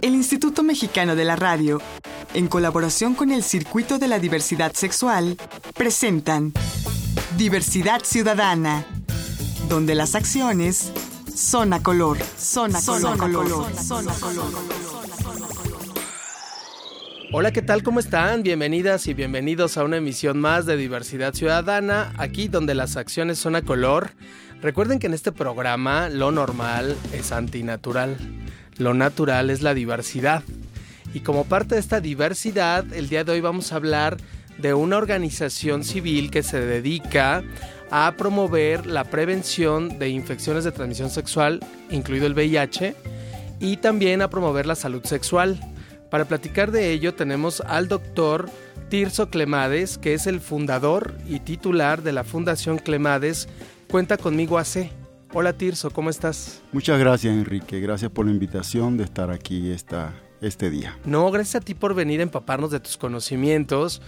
El Instituto Mexicano de la Radio, en colaboración con el Circuito de la Diversidad Sexual, presentan Diversidad Ciudadana, donde las acciones son a color, son a color, color, son a color. Hola, ¿qué tal? ¿Cómo están? Bienvenidas y bienvenidos a una emisión más de Diversidad Ciudadana, aquí donde las acciones son a color. Recuerden que en este programa lo normal es antinatural, lo natural es la diversidad. Y como parte de esta diversidad, el día de hoy vamos a hablar de una organización civil que se dedica a promover la prevención de infecciones de transmisión sexual, incluido el VIH, y también a promover la salud sexual. Para platicar de ello tenemos al doctor Tirso Clemades, que es el fundador y titular de la Fundación Clemades. Cuenta conmigo AC. Hola Tirso, ¿cómo estás? Muchas gracias Enrique, gracias por la invitación de estar aquí esta, este día. No, gracias a ti por venir a empaparnos de tus conocimientos.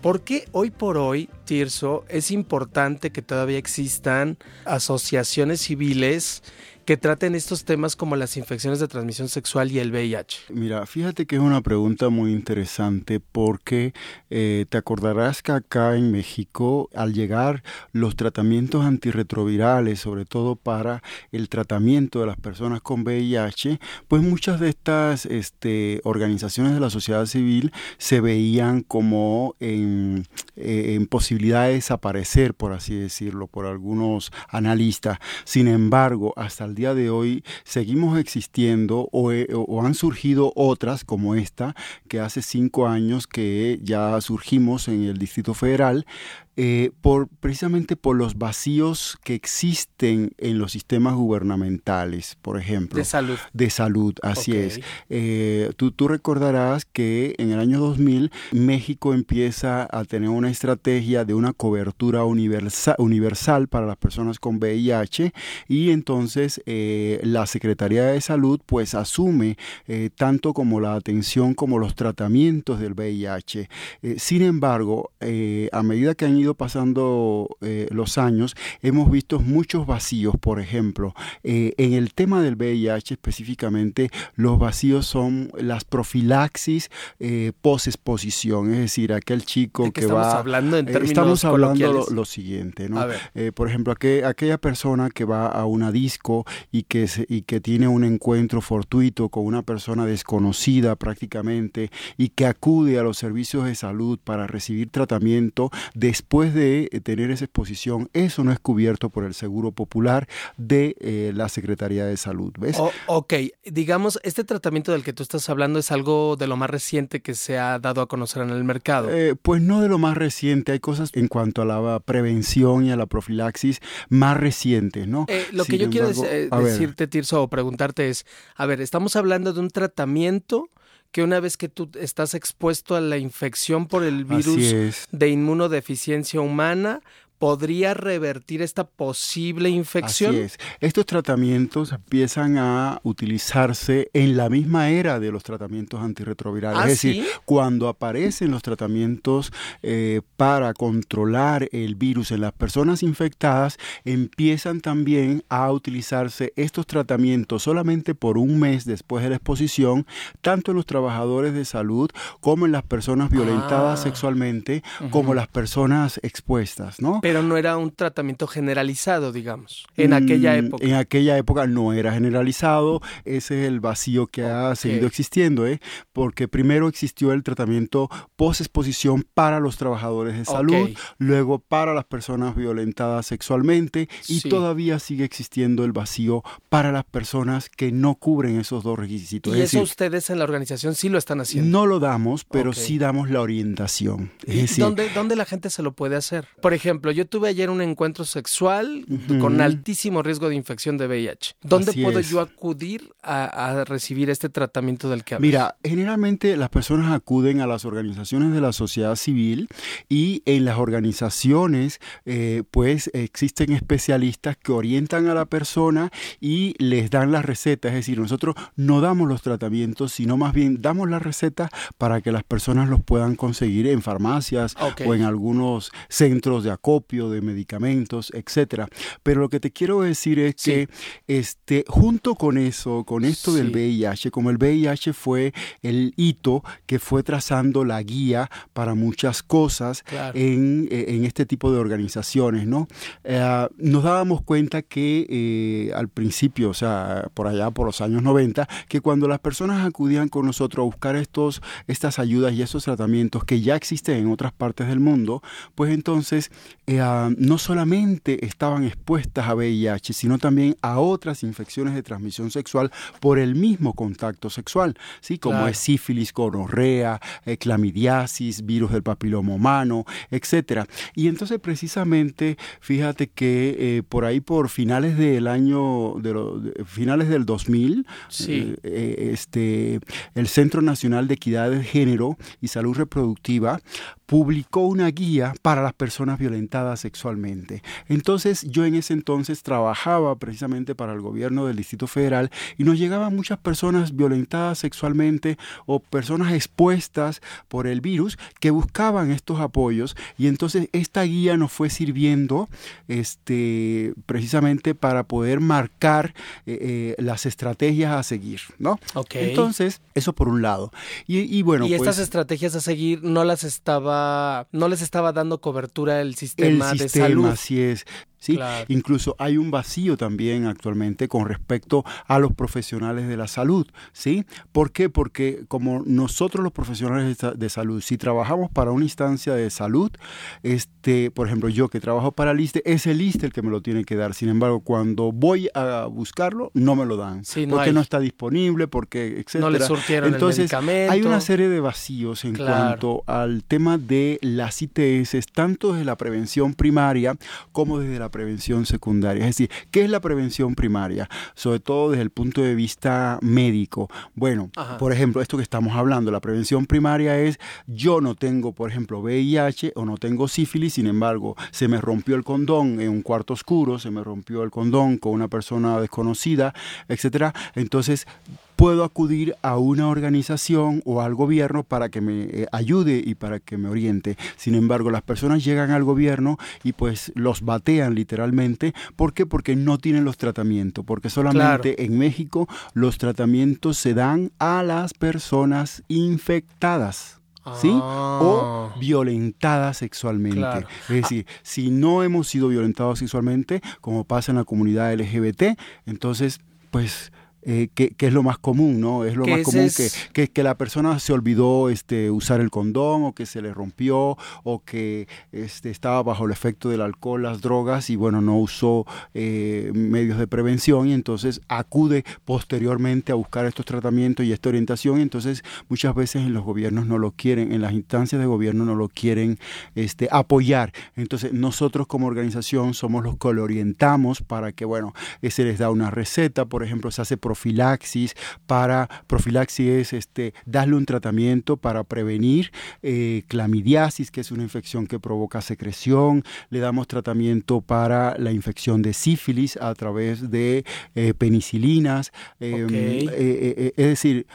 ¿Por qué hoy por hoy, Tirso, es importante que todavía existan asociaciones civiles que traten estos temas como las infecciones de transmisión sexual y el VIH? Mira, fíjate que es una pregunta muy interesante porque eh, te acordarás que acá en México, al llegar los tratamientos antirretrovirales, sobre todo para el tratamiento de las personas con VIH, pues muchas de estas este, organizaciones de la sociedad civil se veían como en, eh, en posibilidad de desaparecer, por así decirlo, por algunos analistas. Sin embargo, hasta el día de hoy seguimos existiendo eh, o, han surgido otras como esta, que hace cinco años que ya surgimos en el Distrito Federal, eh, por, precisamente por los vacíos que existen en los sistemas gubernamentales, por ejemplo. De salud. De salud, así es. Eh, tú, tú recordarás que en el año 2000 México empieza a tener una estrategia de una cobertura universal, universal para las personas con VIH y entonces eh, la Secretaría de Salud pues asume tanto como la atención como los tratamientos del VIH. sin embargo, a medida que han ido pasando eh, los años, hemos visto muchos vacíos, por ejemplo, eh, en el tema del VIH específicamente, los vacíos son las profilaxis eh, post-exposición, es decir, aquel chico que estamos va... hablando en términos Estamos hablando lo, siguiente, ¿no? por ejemplo, aquella persona que va a una disco y que, y que tiene un encuentro fortuito con una persona desconocida prácticamente y que acude a los servicios de salud para recibir tratamiento después después de eh, tener esa exposición, eso no es cubierto por el Seguro Popular de eh, la Secretaría de Salud. ¿Ves? ok, digamos, este tratamiento del que tú estás hablando es algo de lo más reciente que se ha dado a conocer en el mercado. Eh, pues no de lo más reciente, hay cosas en cuanto a la prevención y a la profilaxis más recientes, ¿no? lo que yo quiero decirte, Tirso, o preguntarte es, a ver, estamos hablando de un tratamiento que una vez que tú estás expuesto a la infección por el virus de inmunodeficiencia humana, podría revertir esta posible infección. Así es. Estos tratamientos empiezan a utilizarse en la misma era de los tratamientos antirretrovirales. ¿Ah, es decir, cuando aparecen los tratamientos eh, para controlar el virus en las personas infectadas, empiezan también a utilizarse estos tratamientos solamente por un mes después de la exposición, tanto en los trabajadores de salud como en las personas violentadas Ah. sexualmente, como las personas expuestas, ¿no? Pero no era un tratamiento generalizado, digamos, en aquella Mm, época. En aquella época no era generalizado, ese es el vacío que ha seguido existiendo, ¿eh? porque primero existió el tratamiento post-exposición para los trabajadores de salud, luego para las personas violentadas sexualmente y Sí. todavía sigue existiendo el vacío para las personas que no cubren esos dos requisitos. Y es eso decir, ustedes en la organización sí lo están haciendo. no lo damos, pero sí damos la orientación. Es ¿Y decir, ¿Dónde, ¿Dónde la gente se lo puede hacer? Por ejemplo, yo tuve ayer un encuentro sexual con altísimo riesgo de infección de VIH. ¿Dónde Así puedo es. yo acudir a, a recibir este tratamiento del que hablas? Mira, generalmente las personas acuden a las organizaciones de la sociedad civil y en las organizaciones eh, pues existen especialistas que orientan a la persona y les dan las recetas, es decir, nosotros no damos los tratamientos, sino más bien damos las recetas para que las personas los puedan conseguir en farmacias o en algunos centros de acopio de medicamentos, etcétera. Pero lo que te quiero decir es que este, junto con eso, con esto del VIH, como el VIH fue el hito que fue trazando la guía para muchas cosas en, eh, en, este tipo de organizaciones, ¿no? Eh, nos dábamos cuenta que eh, al principio, o sea, por allá por los años 90, que cuando las personas acudían con nosotros a buscar estos, estas ayudas y estos tratamientos que ya existen en otras partes del mundo, pues entonces ah, no solamente estaban expuestas a VIH, sino también a otras infecciones de transmisión sexual por el mismo contacto sexual, ¿sí? como es sífilis, gonorrea, eh, clamidiasis, virus del papiloma humano, etcétera. Y entonces precisamente, fíjate que eh, por ahí por finales del año, de, finales del 2000, eh, este, el Centro Nacional de Equidad de Género y Salud Reproductiva publicó una guía para las personas violentadas sexualmente. Entonces yo en ese entonces trabajaba precisamente para el gobierno del Distrito Federal y nos llegaban muchas personas violentadas sexualmente o personas expuestas por el virus que buscaban estos apoyos y entonces esta guía nos fue sirviendo este, precisamente para poder marcar eh, eh, las estrategias a seguir, ¿no? Entonces, eso por un lado. Y, bueno, y estas pues estrategias a seguir no las estaba no les estaba dando cobertura el sistema, el sistema de salud. Así es. ¿Sí? Incluso hay un vacío también actualmente con respecto a los profesionales de la salud, ¿sí? ¿Por qué? Porque como nosotros los profesionales de salud, si trabajamos para una instancia de salud, este, por ejemplo, yo que trabajo para el ISTE, es el ISTE el que me lo tiene que dar. Sin embargo, cuando voy a buscarlo, no me lo dan. porque no está disponible, porque, etcétera. No le surtieron Entonces, el hay una serie de vacíos en cuanto al tema de las ITS, tanto desde la prevención primaria como desde la prevención secundaria. Es decir, ¿qué es la prevención primaria? Sobre todo desde el punto de vista médico. Bueno, por ejemplo, esto que estamos hablando, la prevención primaria es yo no tengo, por ejemplo, VIH o no tengo sífilis, sin embargo, se me rompió el condón en un cuarto oscuro, se me rompió el condón con una persona desconocida, etcétera. Entonces, puedo acudir a una organización o al gobierno para que me eh, ayude y para que me oriente. Sin embargo, las personas llegan al gobierno y pues los batean literalmente. ¿Por qué? Porque no tienen los tratamientos, porque solamente en México los tratamientos se dan a las personas infectadas. ¿sí? O ah. violentadas sexualmente. Es decir, si no hemos sido violentados sexualmente, como pasa en la comunidad LGBT, entonces, pues eh, que, es lo más común, ¿no? Es lo más común que, que, la persona se olvidó este, usar el condón o que se le rompió o que este, estaba bajo el efecto del alcohol, las drogas y bueno, no usó eh, medios de prevención y entonces acude posteriormente a buscar estos tratamientos y esta orientación y entonces muchas veces en los gobiernos no lo quieren, en las instancias de gobierno no lo quieren este, apoyar. Entonces nosotros como organización somos los que lo orientamos para que, bueno, se les da una receta, por ejemplo, se hace profilaxis, para profilaxis es este, darle un tratamiento para prevenir eh, clamidiasis, que es una infección que provoca secreción, le damos tratamiento para la infección de sífilis a través de eh, penicilinas, em, eh, es decir,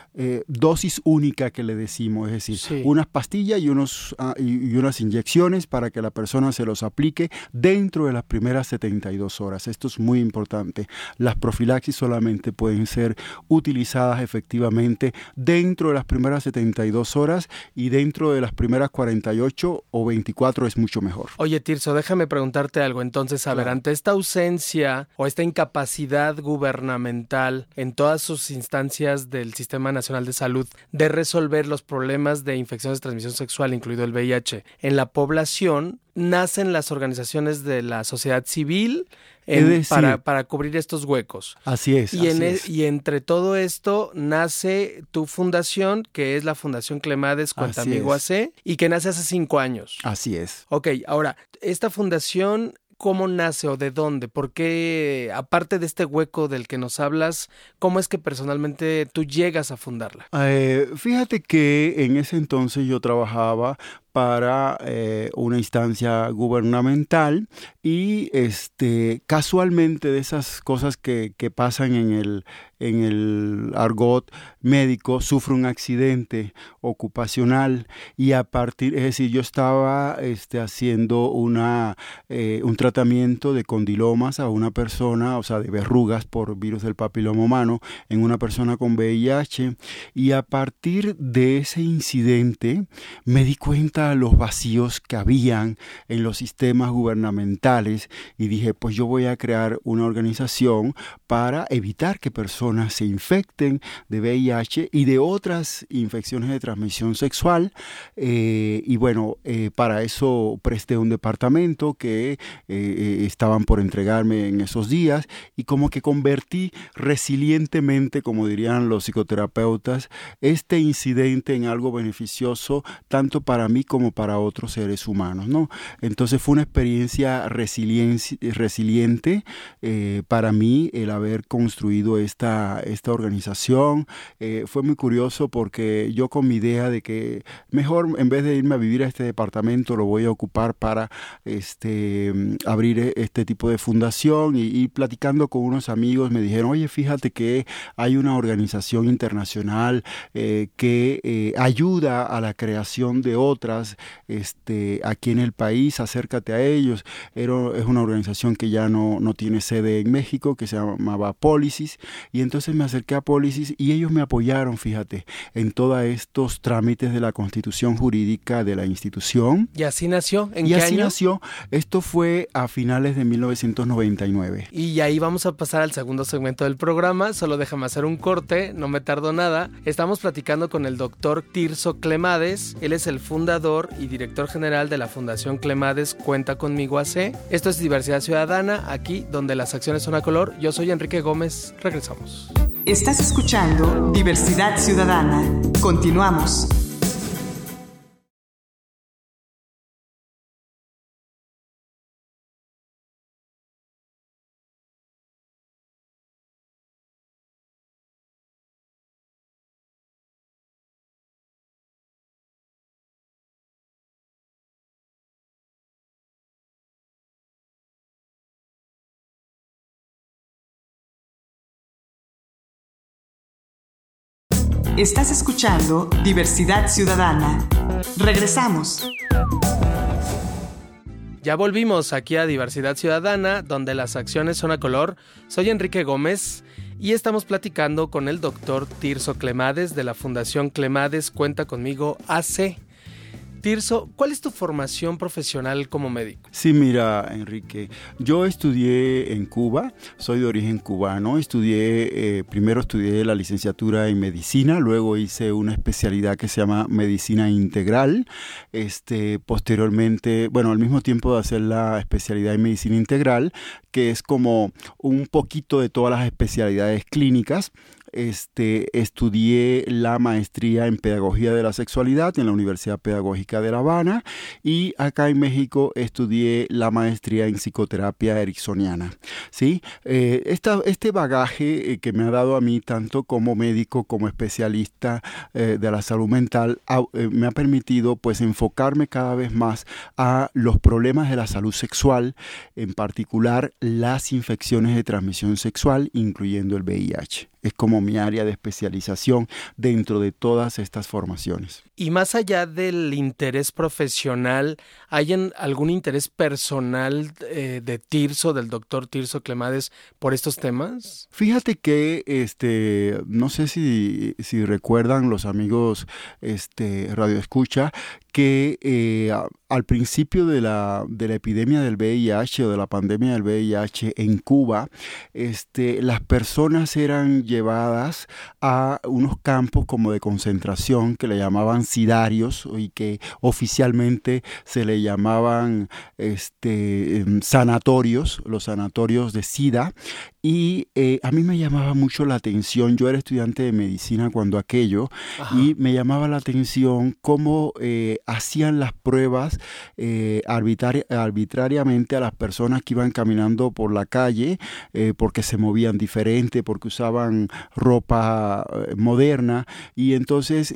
dosis única que le decimos, es decir, unas pastillas y, unos, ah, y, unas inyecciones para que la persona se los aplique dentro de las primeras 72 horas. Esto es muy importante. Las profilaxis solamente pueden ser utilizadas efectivamente dentro de las primeras 72 horas y dentro de las primeras 48 o 24 es mucho mejor. Oye, Tirso, déjame preguntarte algo. Entonces, a ver, ante esta ausencia o esta incapacidad gubernamental en todas sus instancias del Sistema Nacional de Salud de resolver los problemas de infecciones de transmisión sexual, incluido el VIH, en la población, nacen las organizaciones de la sociedad civil para, para, cubrir estos huecos. Así es. Y, y entre todo esto nace tu fundación, que es la Fundación Clemades Cuentamigo AC, y que nace hace cinco años. Así es. Ok, ahora, esta fundación ¿Cómo nace o de dónde? ¿Por qué, aparte de este hueco del que nos hablas, cómo es que personalmente tú llegas a fundarla? Eh, fíjate que en ese entonces yo trabajaba para eh, una instancia gubernamental y este, casualmente de esas cosas que, que pasan en el, en el argot médico, sufre un accidente ocupacional y a partir, es decir, yo estaba este, haciendo una, eh, un tratamiento de condilomas a una persona, o sea, de verrugas por virus del papiloma humano en una persona con VIH y a partir de ese incidente me di cuenta los vacíos que habían en los sistemas gubernamentales y dije, pues yo voy a crear una organización para evitar que personas se infecten de VIH y de otras infecciones de transmisión sexual. Eh, y bueno, eh, para eso presté un departamento que eh, estaban por entregarme en esos días y como que convertí resilientemente, como dirían los psicoterapeutas, este incidente en algo beneficioso tanto para mí como para otros seres humanos. ¿no? Entonces fue una experiencia resiliente para mí el haber construido esta esta, organización. Eh, fue muy curioso porque yo con mi idea de que mejor en vez de irme a vivir a este departamento lo voy a ocupar para este, abrir este tipo de fundación y, platicando con unos amigos me dijeron, oye, fíjate que hay una organización internacional eh, que eh, ayuda a la creación de otras este, aquí en el país, acércate a ellos. Era, es una organización que ya no, no tiene sede en México, que se llamaba Policies, y entonces me acerqué a Policis y ellos me apoyaron, fíjate, en todos estos trámites de la constitución jurídica de la institución. ¿Y así nació? ¿En y así nació. Esto fue a finales de 1999. Y ahí vamos a pasar al segundo segmento del programa. Solo déjame hacer un corte, no me tardo nada. Estamos platicando con el doctor Tirso Clemades. Él es el y director general de la Fundación Clemades Cuenta conmigo AC. Esto es Diversidad Ciudadana, aquí donde las acciones son a color. Yo soy Enrique Gómez. Regresamos. Estás escuchando Diversidad Ciudadana. Continuamos. Estás escuchando Diversidad Ciudadana. Regresamos. Ya volvimos aquí a Diversidad Ciudadana, donde las acciones son a color. Soy Enrique Gómez y estamos platicando con el doctor Tirso Clemades de la Fundación Clemades Cuenta conmigo AC. Tirso, ¿cuál es tu formación profesional como médico? Sí, mira, Enrique, yo estudié en Cuba, soy de origen cubano, estudié, eh, primero estudié la licenciatura en medicina, luego hice una especialidad que se llama medicina integral, este, posteriormente, bueno, al mismo tiempo de hacer la especialidad en medicina integral, que es como un poquito de todas las especialidades clínicas, este, estudié la maestría en Pedagogía de la Sexualidad en la Universidad Pedagógica de La Habana y acá en México estudié la maestría en Psicoterapia Ericksoniana. ¿sí? Eh, este bagaje eh, que me ha dado a mí tanto como médico como especialista eh, de la salud mental me ha permitido pues enfocarme cada vez más a los problemas de la salud sexual, en particular las infecciones de transmisión sexual, incluyendo el VIH es como mi área de especialización dentro de todas estas formaciones. Y más allá del interés profesional, ¿hay algún interés personal eh, de Tirso, del doctor Tirso Clemades, por estos temas? Fíjate que, este, no sé si, si recuerdan los amigos este, Radio Escucha, que eh, al principio de la, de la, epidemia del VIH o de la pandemia del VIH en Cuba, este, las personas eran llevadas a unos campos como de concentración que le llamaban sidarios y que oficialmente se le llamaban este, em, sanatorios, los sanatorios de SIDA, y eh, a mí me llamaba mucho la atención, yo era estudiante de medicina cuando aquello, y me llamaba la atención cómo eh, hacían las pruebas eh, arbitrariamente a las personas que iban caminando por la calle eh, porque se movían diferente, porque usaban ropa eh, moderna. Y entonces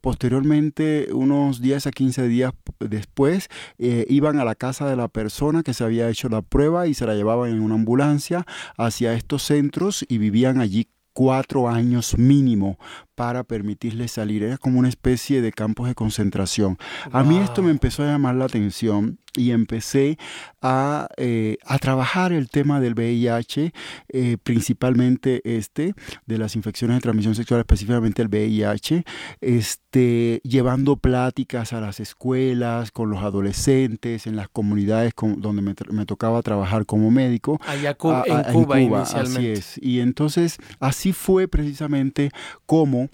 posteriormente unos 10 a 15 días después iban a la casa de la persona que se había hecho la prueba y se la llevaban en una ambulancia hacia estos centros y vivían allí cuatro años mínimo para permitirles salir. Era como una especie de campos de concentración. A mí esto me empezó a llamar la atención y empecé a, eh, a trabajar el tema del VIH, eh, principalmente este, de las infecciones de transmisión sexual, específicamente el VIH, este, llevando pláticas a las escuelas, con los adolescentes, en las comunidades donde me, tocaba trabajar como médico. Allá en, Cuba, inicialmente. Así es. Y entonces, así fue precisamente como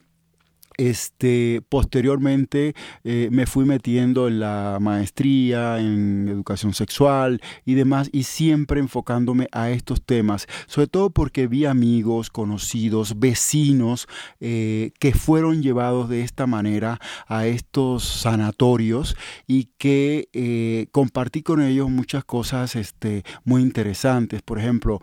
este, posteriormente eh, me fui metiendo en la maestría, en educación sexual y demás, y siempre enfocándome a estos temas, sobre todo porque vi amigos, conocidos, vecinos eh, que fueron llevados de esta manera a estos sanatorios y que eh, compartí con ellos muchas cosas este, muy interesantes. Por ejemplo,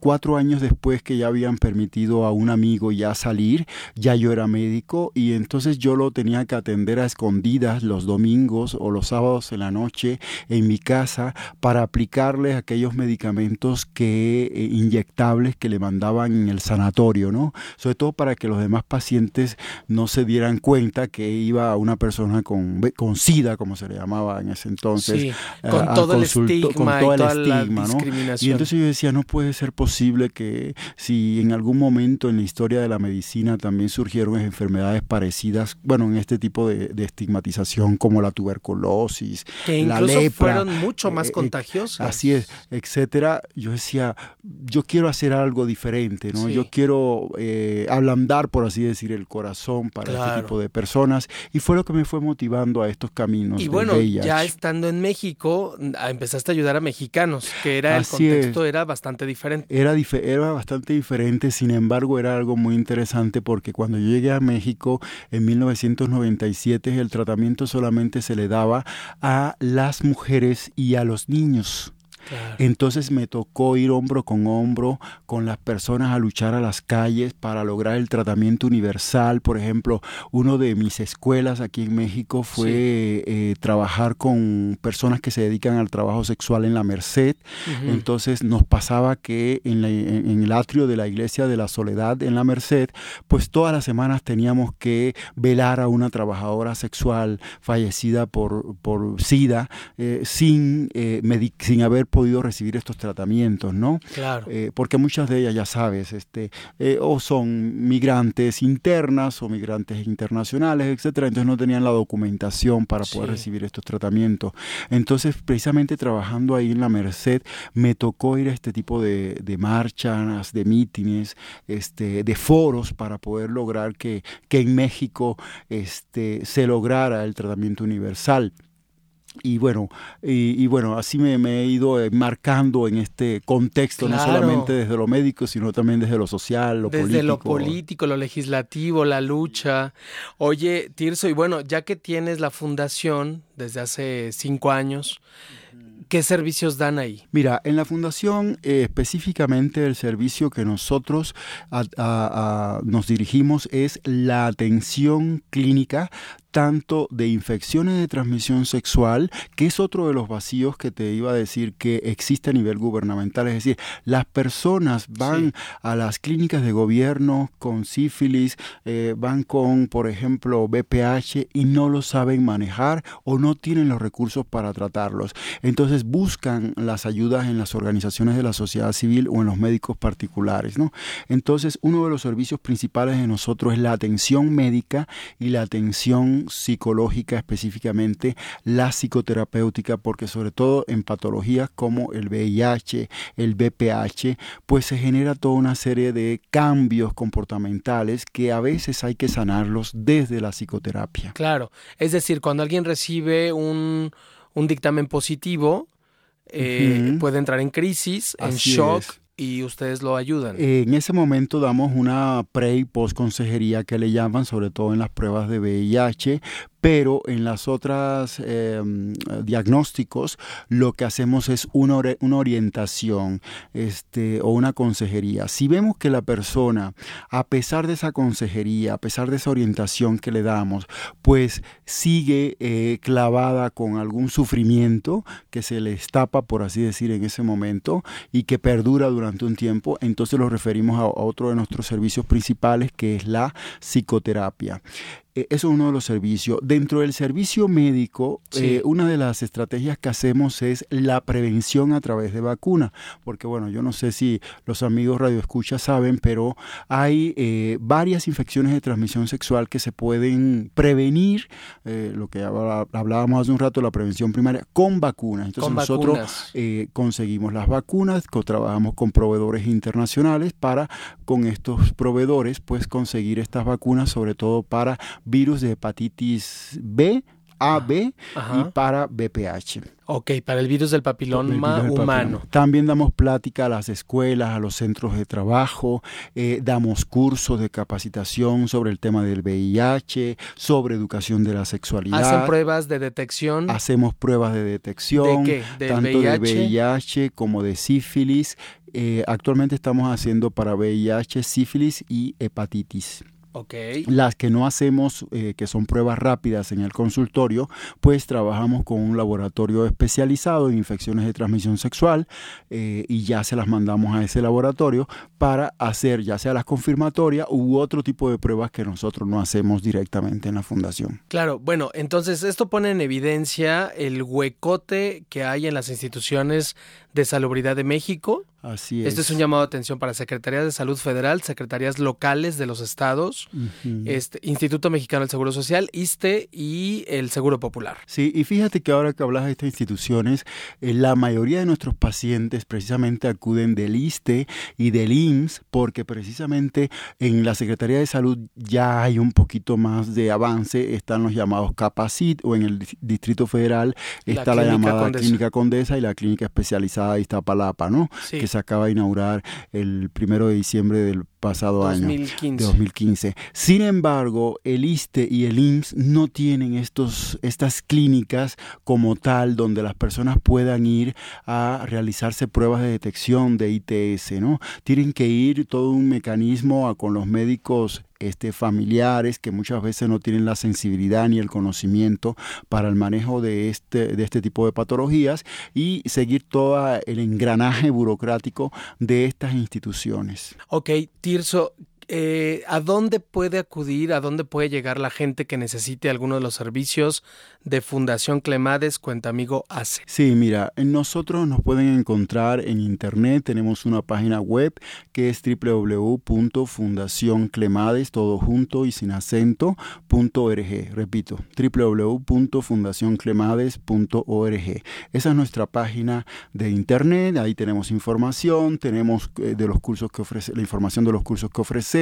cuatro años después que ya habían permitido a un amigo ya salir, ya yo era médico, y entonces yo lo tenía que atender a escondidas los domingos o los sábados en la noche en mi casa para aplicarle aquellos medicamentos que eh, inyectables que le mandaban en el sanatorio, ¿no? Sobre todo para que los demás pacientes no se dieran cuenta que iba una persona con, con SIDA, como se le llamaba en ese entonces. con, todo el estigma con todo el estigma, ¿no? Y entonces yo decía, no puede ser posible que si en algún momento en la historia de la medicina también surgieron enfermedades parecidas, bueno, en este tipo de, estigmatización como la tuberculosis, que la lepra, fueron mucho más eh, eh, contagiosas. así es, etcétera. Yo decía, yo quiero hacer algo diferente, ¿no? Yo quiero eh, ablandar, por así decir, el corazón para este tipo de personas y fue lo que me fue motivando a estos caminos. Y bueno, ya estando en México, empezaste a ayudar a mexicanos, que era el contexto era bastante diferente. Era, era bastante diferente, sin embargo, era algo muy interesante porque cuando yo llegué a México México en 1997 el tratamiento solamente se le daba a las mujeres y a los niños. Entonces me tocó ir hombro con hombro con las personas a luchar a las calles para lograr el tratamiento universal. Por ejemplo, uno de mis escuelas aquí en México fue eh, trabajar con personas que se dedican al trabajo sexual en la Merced. Entonces nos pasaba que en, el atrio de la iglesia de la Soledad en la Merced, pues todas las semanas teníamos que velar a una trabajadora sexual fallecida por, por SIDA eh, sin, eh, sin haber podido recibir estos tratamientos, ¿no? Claro. Eh, porque muchas de ellas, ya sabes, este, eh, o son migrantes internas o migrantes internacionales, etcétera, entonces no tenían la documentación para poder recibir estos tratamientos. Entonces, precisamente trabajando ahí en la Merced, me tocó ir a este tipo de, de marchas, de mítines, este, de foros para poder lograr que, que en México este, se lograra el tratamiento universal y bueno, y, bueno, así me, he ido eh, marcando en este contexto, no solamente desde lo médico, sino también desde lo social, lo político. Desde lo político, lo legislativo, la lucha. Oye, Tirso, y bueno, ya que tienes la fundación desde hace cinco años, ¿Qué servicios dan ahí? Mira, en la fundación eh, específicamente el servicio que nosotros nos dirigimos es la atención clínica tanto de infecciones de transmisión sexual, que es otro de los vacíos que te iba a decir que existe a nivel gubernamental. Es decir, las personas van a las clínicas de gobierno con sífilis, eh, van con, por ejemplo, BPH y no lo saben manejar o no tienen los recursos para tratarlos. Entonces buscan las ayudas en las organizaciones de la sociedad civil o en los médicos particulares. ¿no? Entonces, uno de los servicios principales de nosotros es la atención médica y la atención psicológica, específicamente la psicoterapéutica, porque sobre todo en patologías como el VIH, el BPH, pues se genera toda una serie de cambios comportamentales que a veces hay que sanarlos desde la psicoterapia. Claro, es decir, cuando alguien recibe un, un dictamen positivo, eh, puede entrar en crisis, en shock y ustedes lo ayudan. en ese momento damos una pre y post consejería que le llaman, sobre todo en las pruebas de VIH, pero en las otras em, diagnósticos lo que hacemos es una, una orientación este, o una consejería. Si vemos que la persona, a pesar de esa consejería, a pesar de esa orientación que le damos, pues sigue eh, clavada con algún sufrimiento que se le estapa, por así decir, en ese momento y que perdura durante un tiempo, entonces lo referimos a otro de nuestros servicios principales que es la psicoterapia. Eh, eso es uno de los servicios. Dentro del servicio médico, eh, una de las estrategias que hacemos es la prevención a través de vacuna, porque bueno, yo no sé si los amigos radioescuchas saben, pero hay eh, varias infecciones de transmisión sexual que se pueden prevenir, lo que hablábamos hace un rato, la prevención primaria, con vacunas. Entonces nosotros conseguimos las vacunas, trabajamos con proveedores internacionales para con estos proveedores pues conseguir estas vacunas, sobre todo para virus de hepatitis B, AB y para BPH. Ok, para el virus del papiloma humano. También damos plática a las escuelas, a los centros de trabajo, eh, damos cursos de capacitación sobre el tema del VIH, sobre educación de la sexualidad. ¿Hacen pruebas de detección? Hacemos pruebas de detección, ¿De qué? tanto de VIH como de sífilis. Eh, actualmente estamos haciendo para VIH, sífilis y hepatitis. Las que no hacemos, eh, que son pruebas rápidas en el consultorio, pues trabajamos con un laboratorio especializado en infecciones de transmisión sexual eh, y ya se las mandamos a ese laboratorio para hacer ya sea las confirmatorias u otro tipo de pruebas que nosotros no hacemos directamente en la fundación. Claro, bueno, entonces esto pone en evidencia el huecote que hay en las instituciones de Salubridad de México. Así es. Este es un llamado de atención para Secretaría de Salud Federal, Secretarías locales de los estados, este, Instituto Mexicano del Seguro Social, ISTE y el Seguro Popular. Sí, y fíjate que ahora que hablas de estas instituciones, eh, la mayoría de nuestros pacientes precisamente acuden del ISTE y del IMSS porque precisamente en la Secretaría de Salud ya hay un poquito más de avance, están los llamados Capacit o en el Distrito Federal está la, llamada Clínica Condesa y la Clínica Especializada de Iztapalapa, ¿no? Que se acaba de inaugurar el primero de diciembre del pasado 2015. año, de 2015. Sin embargo, el ISTE y el IMSS no tienen estos, estas clínicas como tal donde las personas puedan ir a realizarse pruebas de detección de ITS, ¿no? Tienen que ir todo un mecanismo con los médicos este, familiares que muchas veces no tienen la sensibilidad ni el conocimiento para el manejo de este, de este tipo de patologías y seguir todo el engranaje burocrático de estas instituciones. Ok, Tirso, eh, ¿a dónde puede acudir, a dónde puede llegar la gente que necesite alguno de los servicios de Fundación Clemades Cuenta Amigo hace? Sí, mira, nosotros nos pueden encontrar en internet, tenemos una página web que es www.fundacionclemades, todo junto y sin acento, Repito, www.fundacionclemades.org. Esa es nuestra página de internet, ahí tenemos información, tenemos eh, de los cursos que ofrece, la información de los cursos que ofrecemos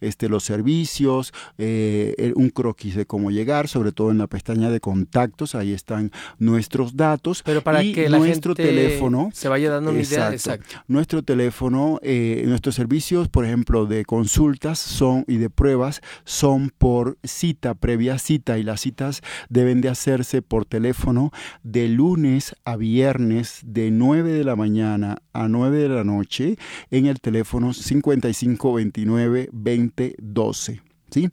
este, los servicios, eh, un croquis de cómo llegar, sobre todo en la pestaña de contactos, ahí están nuestros datos. Pero para y que nuestro gente teléfono, se vaya dando una idea, exacto. Nuestro teléfono, eh, nuestros servicios, por ejemplo, de consultas son y de pruebas son por cita, previa cita, y las citas deben de hacerse por teléfono de lunes a viernes de 9 de la mañana a 9 de la noche en el teléfono 5529 20 12. ¿Sí?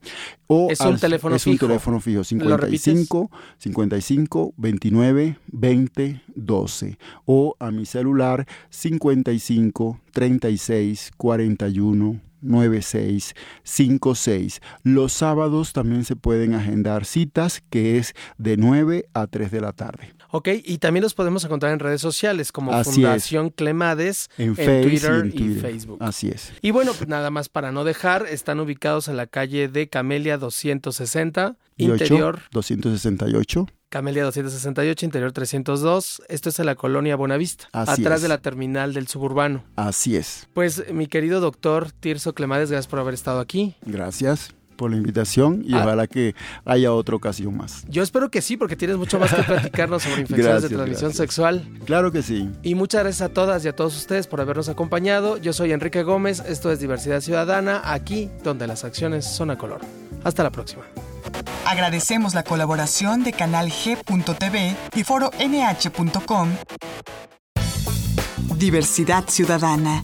O es un teléfono es fijo. un teléfono fijo 55 55 29 20 12 o a mi celular 55 36 41 9656. Los sábados también se pueden agendar citas que es de 9 a 3 de la tarde. Ok, y también los podemos encontrar en redes sociales como Fundación Clemades en, Twitter y, y, Facebook. Así es. Y bueno, pues nada más para no dejar, están ubicados en la calle de Camelia 260, interior 268. Camelia 268, interior 302. Esto es en la colonia Buenavista, Así atrás es. de la terminal del suburbano. Así es. Pues mi querido doctor Tirso Clemades, gracias por haber estado aquí. Gracias por la invitación y Ah. ojalá que haya otra ocasión más. Yo espero que sí, porque tienes mucho más que platicarnos sobre infecciones Gracias, de transmisión gracias. sexual. Claro que sí. Y muchas gracias a todas y a todos ustedes por habernos acompañado. Yo soy Enrique Gómez, esto es Diversidad Ciudadana, aquí donde las acciones son a color. Hasta la próxima. Agradecemos la colaboración de Canal G.tv y Foro NH.com. Diversidad Ciudadana,